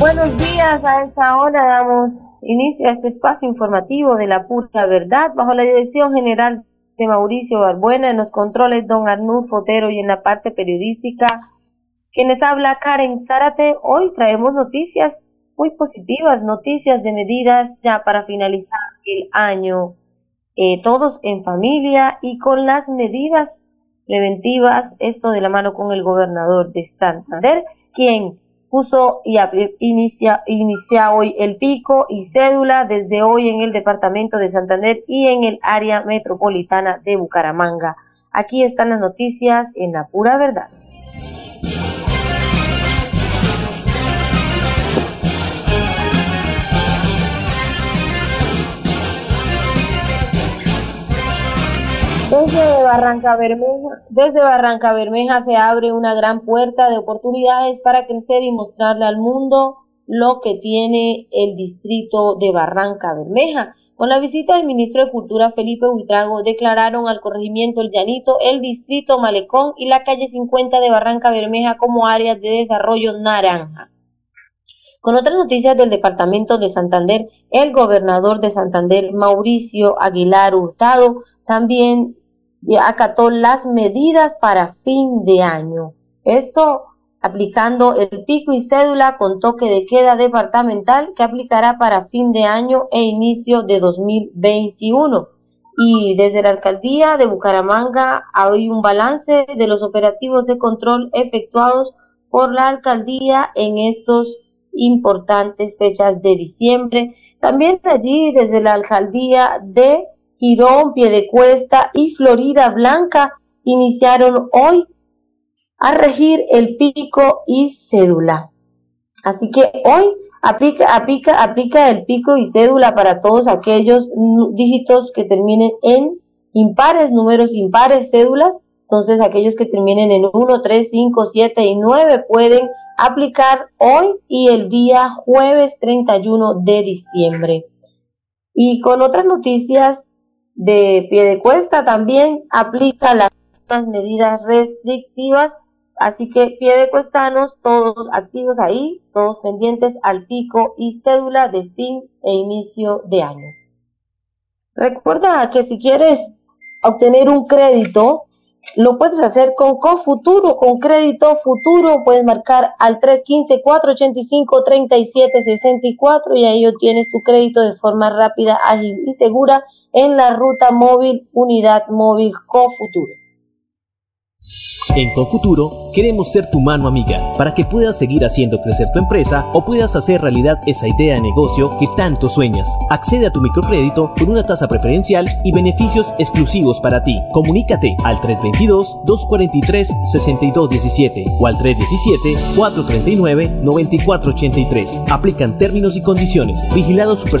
Buenos días, a esta hora damos inicio a este espacio informativo de la pura verdad bajo la dirección general de Mauricio Barbuena, en los controles don Arnulfo Fotero y en la parte periodística quienes habla Karen Zárate. Hoy traemos noticias muy positivas, noticias de medidas ya para finalizar el año, eh, todos en familia y con las medidas preventivas, esto de la mano con el gobernador de Santander, quien puso y inicia, inicia hoy el pico y cédula desde hoy en el departamento de Santander y en el área metropolitana de Bucaramanga. Aquí están las noticias en la pura verdad. Desde Barranca Bermeja, desde Barranca Bermeja se abre una gran puerta de oportunidades para crecer y mostrarle al mundo lo que tiene el distrito de Barranca Bermeja. Con la visita del ministro de Cultura Felipe Huitrago declararon al corregimiento El Llanito, el distrito Malecón y la calle 50 de Barranca Bermeja como áreas de desarrollo naranja. Con otras noticias del departamento de Santander, el gobernador de Santander, Mauricio Aguilar Hurtado, también acató las medidas para fin de año. Esto aplicando el pico y cédula con toque de queda departamental que aplicará para fin de año e inicio de 2021. Y desde la alcaldía de Bucaramanga hay un balance de los operativos de control efectuados por la alcaldía en estos importantes fechas de diciembre. También allí desde la alcaldía de Girón, Piedecuesta y Florida Blanca iniciaron hoy a regir el pico y cédula. Así que hoy aplica, aplica, aplica el pico y cédula para todos aquellos dígitos que terminen en impares, números impares, cédulas. Entonces aquellos que terminen en 1, 3, 5, 7 y 9 pueden aplicar hoy y el día jueves 31 de diciembre. Y con otras noticias de pie de cuesta también aplica las medidas restrictivas, así que pie de cuestanos, todos activos ahí, todos pendientes al pico y cédula de fin e inicio de año. Recuerda que si quieres obtener un crédito, lo puedes hacer con CoFuturo, con crédito futuro, puedes marcar al 315-485-3764 y ahí obtienes tu crédito de forma rápida, ágil y segura en la ruta móvil Unidad Móvil CoFuturo. En Confuturo queremos ser tu mano amiga para que puedas seguir haciendo crecer tu empresa o puedas hacer realidad esa idea de negocio que tanto sueñas. Accede a tu microcrédito con una tasa preferencial y beneficios exclusivos para ti. Comunícate al 322-243-6217 o al 317-439-9483. Aplican términos y condiciones. Vigilado Super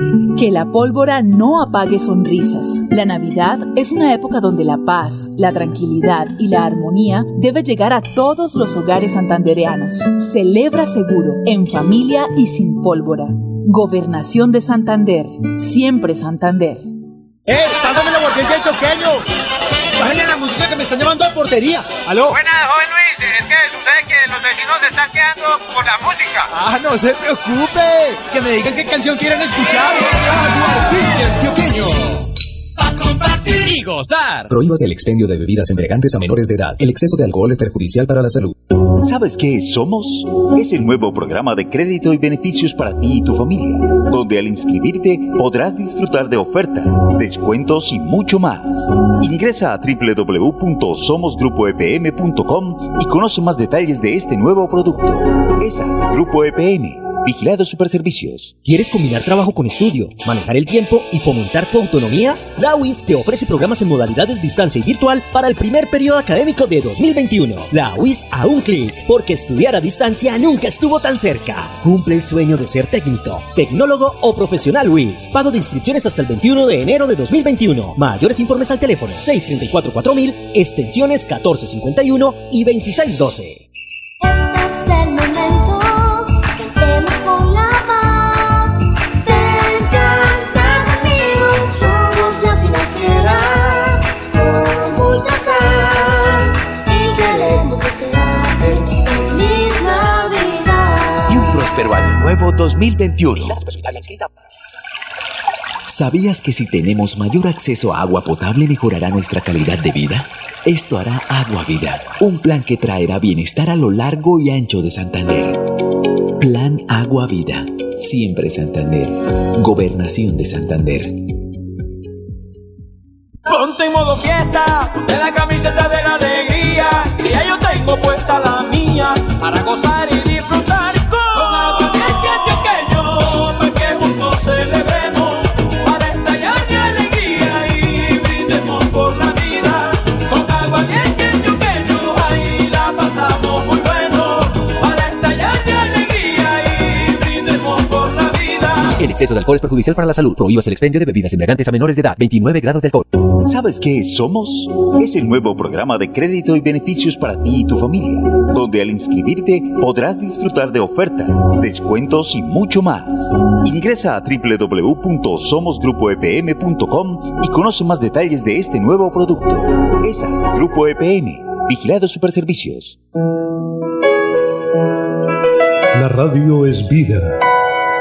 Que la pólvora no apague sonrisas. La Navidad es una época donde la paz, la tranquilidad y la armonía debe llegar a todos los hogares santandereanos. Celebra seguro, en familia y sin pólvora. Gobernación de Santander. Siempre Santander. ¡Eh! ¡Pásame la del choqueño! ¡Bájale la música que me están llamando a portería! ¡Aló! Joven vecinos se están quedando por la música. ¡Ah, no se preocupe! Que me digan qué canción quieren escuchar. Pa' compartir y gozar. Prohíbas el expendio de bebidas embriagantes a menores de edad. El exceso de alcohol es perjudicial para la salud. ¿Sabes qué Somos? Es el nuevo programa de crédito y beneficios para ti y tu familia, donde al inscribirte podrás disfrutar de ofertas, descuentos y mucho más. Ingresa a www.somosgrupoepm.com y conoce más detalles de este nuevo producto. ESA, Grupo EPM Vigilado Superservicios. ¿Quieres combinar trabajo con estudio, manejar el tiempo y fomentar tu autonomía? La UIS te ofrece programas en modalidades distancia y virtual para el primer periodo académico de 2021. La UIS a un clic, porque estudiar a distancia nunca estuvo tan cerca. Cumple el sueño de ser técnico, tecnólogo o profesional UIS. Pago de inscripciones hasta el 21 de enero de 2021. Mayores informes al teléfono 634-4000, extensiones 1451 y 2612. Nuevo 2021. ¿Sabías que si tenemos mayor acceso a agua potable mejorará nuestra calidad de vida? Esto hará Agua Vida, un plan que traerá bienestar a lo largo y ancho de Santander. Plan Agua Vida, siempre Santander. Gobernación de Santander. Ponte en modo fiesta, ponte la camiseta de la alegría, y ya yo tengo puesta la mía para gozar exceso de alcohol es perjudicial para la salud. Prohíbas el expendio de bebidas embriagantes a menores de edad. 29 grados de alcohol. ¿Sabes qué Somos? Es el nuevo programa de crédito y beneficios para ti y tu familia, donde al inscribirte podrás disfrutar de ofertas, descuentos y mucho más. Ingresa a www.somosgrupoepm.com y conoce más detalles de este nuevo producto. ESA, Grupo EPM, Vigilado Superservicios. La radio es vida.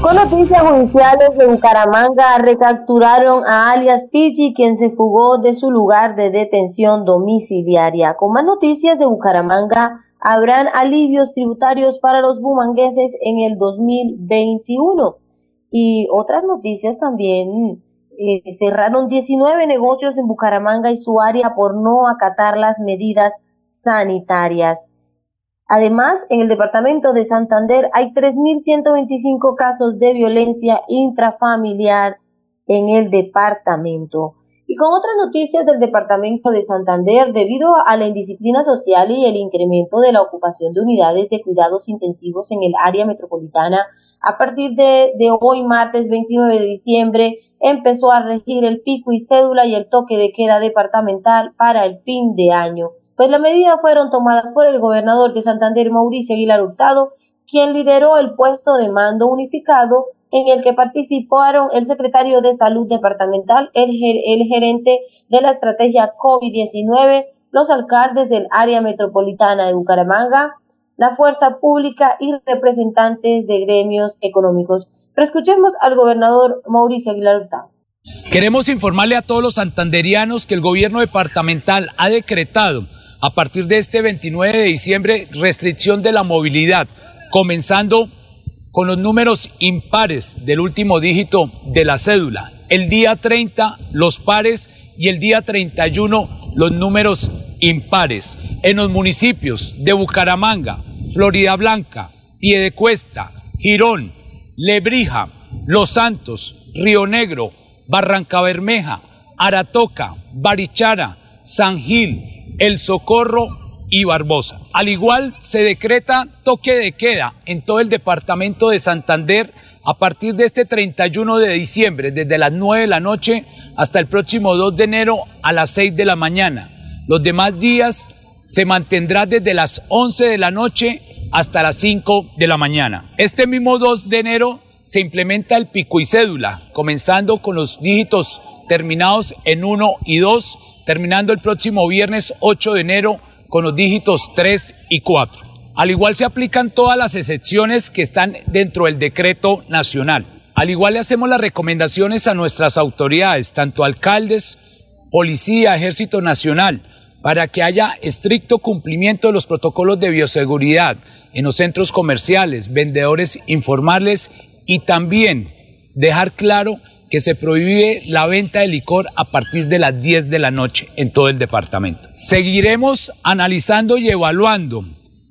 Con noticias judiciales de Bucaramanga recapturaron a alias Pidgey, quien se fugó de su lugar de detención domiciliaria. Con más noticias de Bucaramanga, habrán alivios tributarios para los bumangueses en el 2021. Y otras noticias también, eh, cerraron 19 negocios en Bucaramanga y su área por no acatar las medidas sanitarias. Además, en el departamento de Santander hay 3.125 casos de violencia intrafamiliar en el departamento. Y con otras noticias del departamento de Santander, debido a la indisciplina social y el incremento de la ocupación de unidades de cuidados intensivos en el área metropolitana, a partir de, hoy, martes 29 de diciembre, empezó a regir el pico y cédula y el toque de queda departamental para el fin de año pues las medidas fueron tomadas por el gobernador de Santander, Mauricio Aguilar Hurtado, quien lideró el puesto de mando unificado en el que participaron el secretario de Salud Departamental, el, el gerente de la estrategia COVID-19, los alcaldes del área metropolitana de Bucaramanga, la fuerza pública y representantes de gremios económicos. Pero escuchemos al gobernador Mauricio Aguilar Hurtado. Queremos informarle a todos los santanderianos que el gobierno departamental ha decretado a partir de este 29 de diciembre, restricción de la movilidad, comenzando con los números impares del último dígito de la cédula. El día 30 los pares y el día 31 los números impares. En los municipios de Bucaramanga, Florida Blanca, Piedecuesta, Girón, Lebrija, Los Santos, Río Negro, Barranca Bermeja, Aratoca, Barichara, San Gil, el Socorro y Barbosa. Al igual se decreta toque de queda en todo el departamento de Santander a partir de este 31 de diciembre, desde las 9 de la noche hasta el próximo 2 de enero a las 6 de la mañana. Los demás días se mantendrá desde las 11 de la noche hasta las 5 de la mañana. Este mismo 2 de enero se implementa el pico y cédula, comenzando con los dígitos terminados en 1 y 2, terminando el próximo viernes 8 de enero con los dígitos 3 y 4. Al igual se aplican todas las excepciones que están dentro del decreto nacional. Al igual le hacemos las recomendaciones a nuestras autoridades, tanto alcaldes, policía, ejército nacional, para que haya estricto cumplimiento de los protocolos de bioseguridad en los centros comerciales, vendedores informales y también dejar claro que se prohíbe la venta de licor a partir de las 10 de la noche en todo el departamento. Seguiremos analizando y evaluando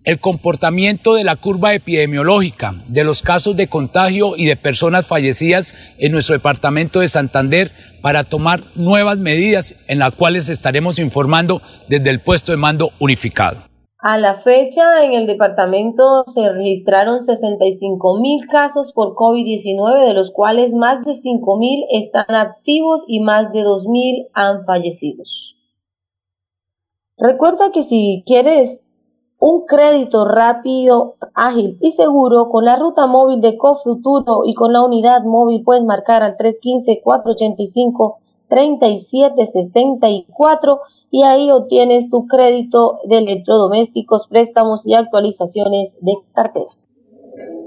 el comportamiento de la curva epidemiológica, de los casos de contagio y de personas fallecidas en nuestro departamento de Santander para tomar nuevas medidas en las cuales estaremos informando desde el puesto de mando unificado. A la fecha, en el departamento se registraron 65 mil casos por COVID-19, de los cuales más de 5 mil están activos y más de 2 mil han fallecido. Recuerda que si quieres un crédito rápido, ágil y seguro con la ruta móvil de Cofuturo y con la unidad móvil puedes marcar al 315-485-3764 y ahí obtienes tu crédito de electrodomésticos, préstamos y actualizaciones de cartera.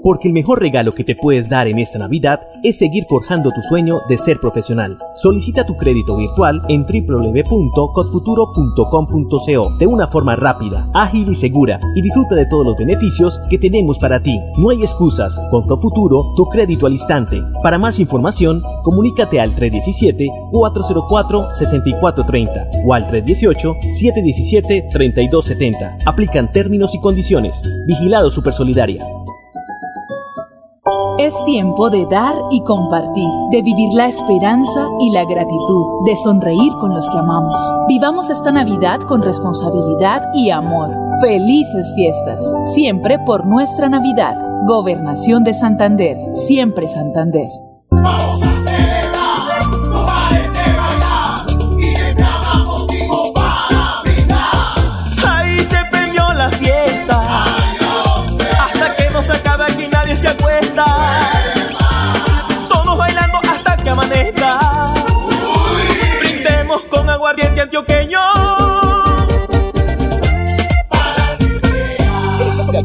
Porque el mejor regalo que te puedes dar en esta Navidad es seguir forjando tu sueño de ser profesional. Solicita tu crédito virtual en www.codfuturo.com.co de una forma rápida, ágil y segura y disfruta de todos los beneficios que tenemos para ti. No hay excusas. Con Codfuturo, tu crédito al instante. Para más información, comunícate al 317-404-6430 o al 318-717-3270. Aplican términos y condiciones. Vigilado Supersolidaria. Es tiempo de dar y compartir, de vivir la esperanza y la gratitud, de sonreír con los que amamos. Vivamos esta Navidad con responsabilidad y amor. Felices fiestas, siempre por nuestra Navidad. Gobernación de Santander, siempre Santander.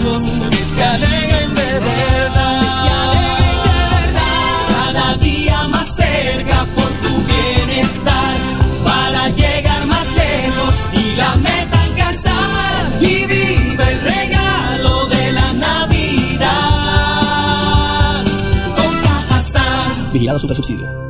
que alegren de verdad. Cada día más cerca por tu bienestar. Para llegar más lejos y la meta alcanzar. Y vive el regalo de la Navidad. Con Cajazán. Vigilado Supersubsidio.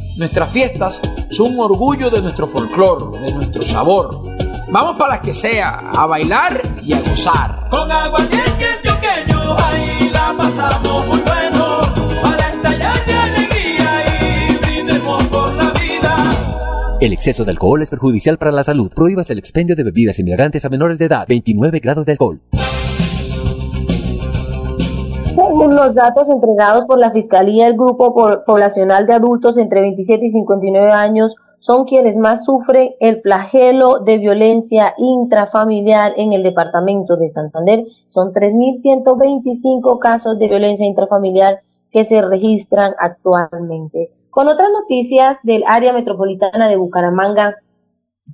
nuestras fiestas son un orgullo de nuestro folclor, de nuestro sabor. Vamos para las que sea, a bailar y a gozar. Con antioqueño, ahí la pasamos muy bueno. Para estallar de alegría y brindar El exceso de alcohol es perjudicial para la salud. Prohíbas el expendio de bebidas embriagantes a menores de edad. 29 grados de alcohol. Según los datos entregados por la Fiscalía, el grupo poblacional de adultos entre 27 y 59 años son quienes más sufren el flagelo de violencia intrafamiliar en el departamento de Santander. Son 3.125 casos de violencia intrafamiliar que se registran actualmente. Con otras noticias del área metropolitana de Bucaramanga,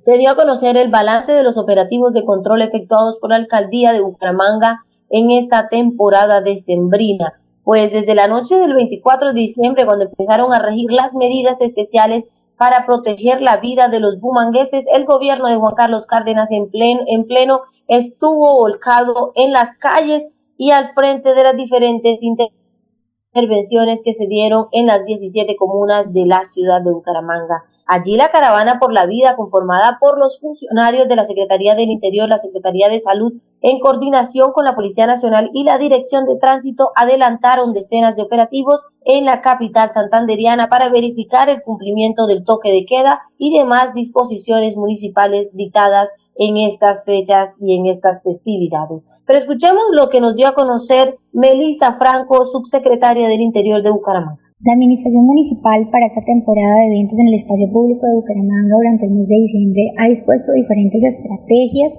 se dio a conocer el balance de los operativos de control efectuados por la alcaldía de Bucaramanga en esta temporada decembrina. Pues desde la noche del 24 de diciembre, cuando empezaron a regir las medidas especiales para proteger la vida de los bumangueses, el gobierno de Juan Carlos Cárdenas en pleno, en pleno estuvo volcado en las calles y al frente de las diferentes intervenciones que se dieron en las 17 comunas de la ciudad de Bucaramanga. Allí la caravana por la vida, conformada por los funcionarios de la Secretaría del Interior, la Secretaría de Salud, en coordinación con la Policía Nacional y la Dirección de Tránsito, adelantaron decenas de operativos en la capital santanderiana para verificar el cumplimiento del toque de queda y demás disposiciones municipales dictadas en estas fechas y en estas festividades. Pero escuchemos lo que nos dio a conocer Melisa Franco, subsecretaria del Interior de Bucaramanga. La Administración Municipal para esta temporada de eventos en el espacio público de Bucaramanga durante el mes de diciembre ha dispuesto diferentes estrategias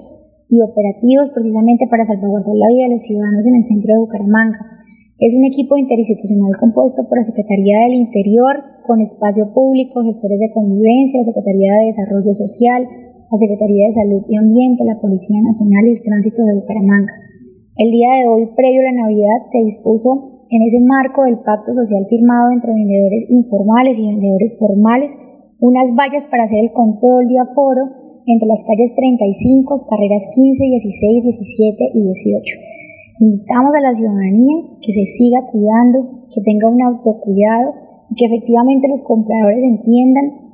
y operativos precisamente para salvaguardar la vida de los ciudadanos en el centro de Bucaramanga. Es un equipo interinstitucional compuesto por la Secretaría del Interior, con espacio público, gestores de convivencia, la Secretaría de Desarrollo Social, la Secretaría de Salud y Ambiente, la Policía Nacional y el Tránsito de Bucaramanga. El día de hoy, previo a la Navidad, se dispuso en ese marco del pacto social firmado entre vendedores informales y vendedores formales, unas vallas para hacer el control de aforo entre las calles 35, carreras 15, 16, 17 y 18. Invitamos a la ciudadanía que se siga cuidando, que tenga un autocuidado y que efectivamente los compradores entiendan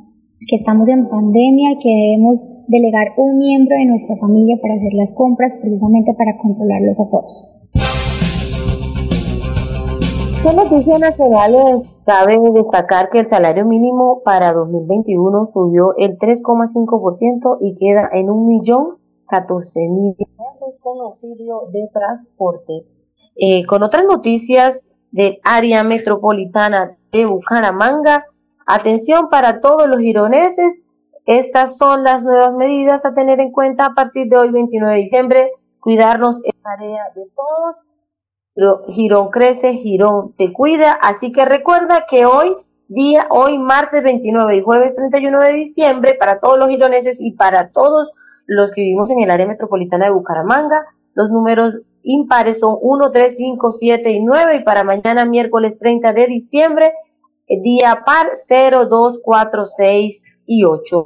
que estamos en pandemia y que debemos delegar un miembro de nuestra familia para hacer las compras precisamente para controlar los aforos. En noticias nacionales cabe destacar que el salario mínimo para 2021 subió el 3,5% y queda en un millón mil pesos con auxilio de transporte. Eh, con otras noticias del área metropolitana de Bucaramanga, atención para todos los gironeses, estas son las nuevas medidas a tener en cuenta a partir de hoy 29 de diciembre. Cuidarnos es tarea de todos Girón crece, Girón te cuida. Así que recuerda que hoy, día, hoy martes 29 y jueves 31 de diciembre, para todos los gironeses y para todos los que vivimos en el área metropolitana de Bucaramanga, los números impares son 1, 3, 5, 7 y 9 y para mañana miércoles 30 de diciembre, día par 0, 2, 4, 6 y 8.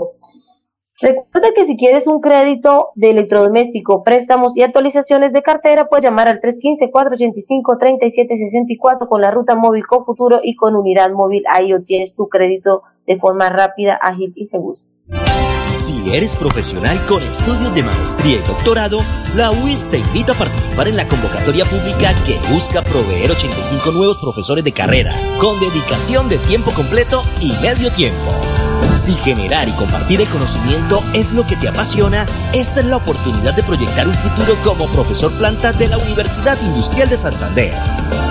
Recuerda que si quieres un crédito de electrodoméstico, préstamos y actualizaciones de cartera, puedes llamar al 315-485-3764 con la ruta móvil con futuro y con unidad móvil. Ahí obtienes tu crédito de forma rápida, ágil y segura. Si eres profesional con estudios de maestría y doctorado, la UIS te invita a participar en la convocatoria pública que busca proveer 85 nuevos profesores de carrera, con dedicación de tiempo completo y medio tiempo. Si generar y compartir el conocimiento es lo que te apasiona, esta es la oportunidad de proyectar un futuro como profesor planta de la Universidad Industrial de Santander.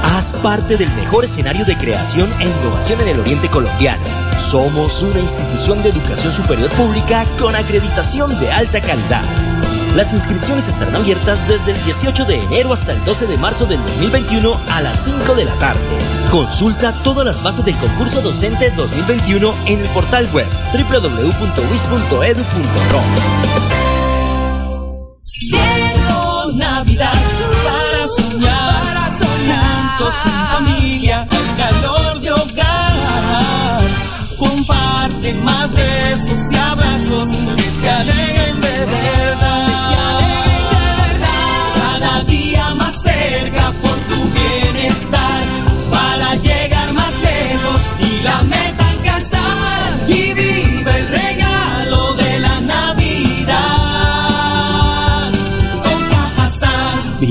Haz parte del mejor escenario de creación e innovación en el oriente colombiano. Somos una institución de educación superior pública con acreditación de alta calidad. Las inscripciones estarán abiertas desde el 18 de enero hasta el 12 de marzo del 2021 a las 5 de la tarde. Consulta todas las bases del concurso docente 2021 en el portal web www.wis.edu.ro.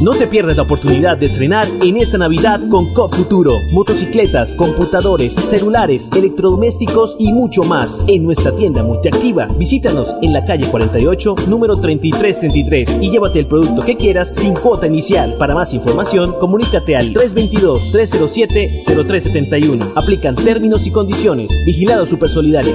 No te pierdas la oportunidad de estrenar en esta Navidad con COP Futuro. Motocicletas, computadores, celulares, electrodomésticos y mucho más en nuestra tienda multiactiva. Visítanos en la calle 48, número 3333 y llévate el producto que quieras sin cuota inicial. Para más información, comunícate al 322-307-0371. Aplican términos y condiciones. Vigilado Super Solidario.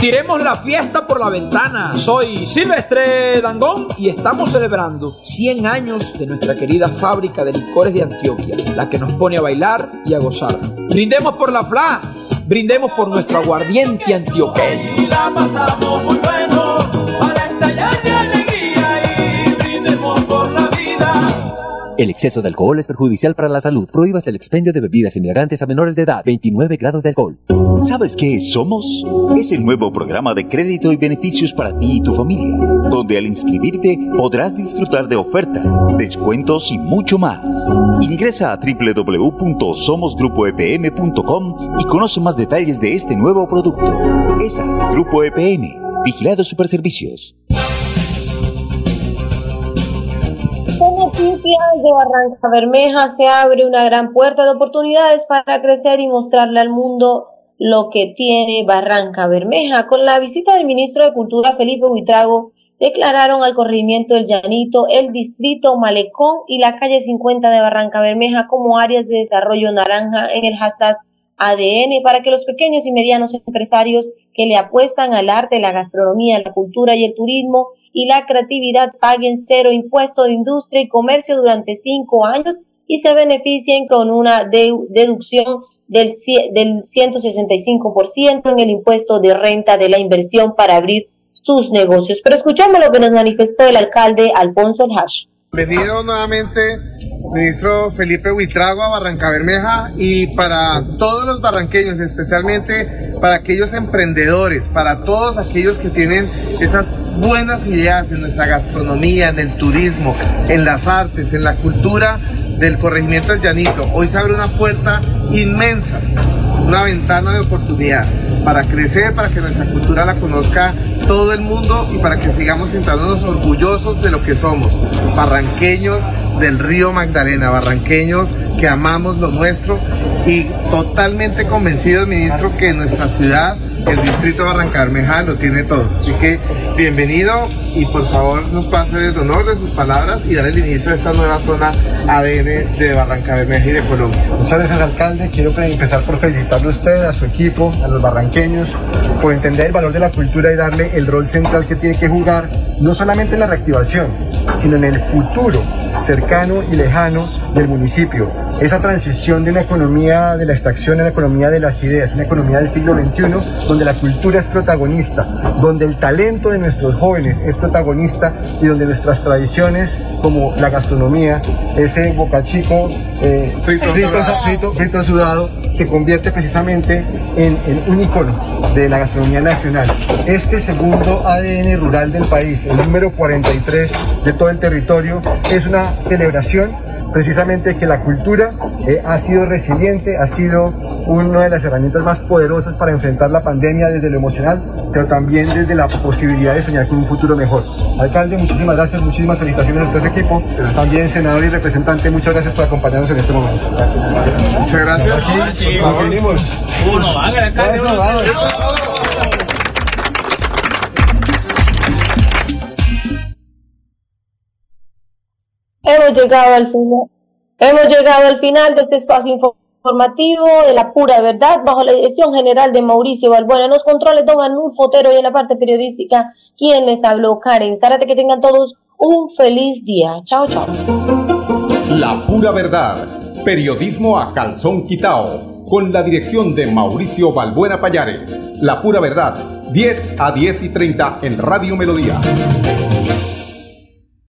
Tiremos la fiesta por la ventana. Soy Silvestre Dangón y estamos celebrando 100 años de nuestra querida fábrica de licores de Antioquia, la que nos pone a bailar y a gozar. Brindemos por la FLA, brindemos por nuestro aguardiente antioqueño. Y la pasamos muy bueno para El exceso de alcohol es perjudicial para la salud. Prohíbas el expendio de bebidas embriagantes a menores de edad. 29 grados de alcohol. ¿Sabes qué somos? Es el nuevo programa de crédito y beneficios para ti y tu familia, donde al inscribirte podrás disfrutar de ofertas, descuentos y mucho más. Ingresa a www.somosgrupoepm.com y conoce más detalles de este nuevo producto. ESA, Grupo EPM, Vigilado Superservicios. Noticias de Barranca Bermeja se abre una gran puerta de oportunidades para crecer y mostrarle al mundo lo que tiene Barranca Bermeja. Con la visita del ministro de Cultura Felipe Buitrago, declararon al corregimiento del Llanito, el distrito Malecón y la calle 50 de Barranca Bermeja como áreas de desarrollo naranja en el hashtag ADN para que los pequeños y medianos empresarios que le apuestan al arte, la gastronomía, la cultura y el turismo y la creatividad paguen cero impuesto de industria y comercio durante cinco años y se beneficien con una deducción del, del 165% en el impuesto de renta de la inversión para abrir sus negocios. Pero escuchamos lo que nos manifestó el alcalde Alfonso El Hash. Bienvenido nuevamente, ministro Felipe Huitrago a Barranca Bermeja y para todos los barranqueños, especialmente para aquellos emprendedores, para todos aquellos que tienen esas buenas ideas en nuestra gastronomía, en el turismo, en las artes, en la cultura del corregimiento del Llanito. Hoy se abre una puerta inmensa, una ventana de oportunidad para crecer, para que nuestra cultura la conozca todo el mundo y para que sigamos sintiéndonos orgullosos de lo que somos, barranqueños del río Magdalena, barranqueños que amamos lo nuestro y totalmente convencidos, ministro, que nuestra ciudad, el distrito Barranca Bermeja, lo tiene todo. Así que bienvenido y por favor nos pase el honor de sus palabras y dar el inicio de esta nueva zona ADN de Barranca Bermeja y de Colombia. Muchas gracias, alcalde. Quiero empezar por felicitarle a usted, a su equipo, a los barranqueños, por entender el valor de la cultura y darle el rol central que tiene que jugar, no solamente en la reactivación, sino en el futuro cercano y lejano del municipio. Esa transición de una economía de la extracción a una economía de las ideas, una economía del siglo XXI donde la cultura es protagonista, donde el talento de nuestros jóvenes es protagonista y donde nuestras tradiciones como la gastronomía, ese bocachico eh, frito, frito, frito, sudado, se convierte precisamente en, en un icono de la gastronomía nacional. Este segundo ADN rural del país, el número 43 de todo el territorio, es una celebración precisamente que la cultura eh, ha sido resiliente, ha sido una de las herramientas más poderosas para enfrentar la pandemia desde lo emocional, pero también desde la posibilidad de soñar con un futuro mejor. Alcalde, muchísimas gracias, muchísimas felicitaciones a todo el equipo, también senador y representante, muchas gracias por acompañarnos en este momento. Muchas gracias. Aquí, venimos. Uno, alcalde. Hemos llegado al final. Hemos llegado al final de este espacio informativo de la pura verdad bajo la dirección general de Mauricio Balbuena. En los controles Don Manuel Fotero y en la parte periodística, quien les habló, Karen Zárate. Que tengan todos un feliz día. Chao, chao. La pura verdad. Periodismo a calzón quitao. Con la dirección de Mauricio Balbuena Payares. La pura verdad. 10 a 10 y 30 en Radio Melodía.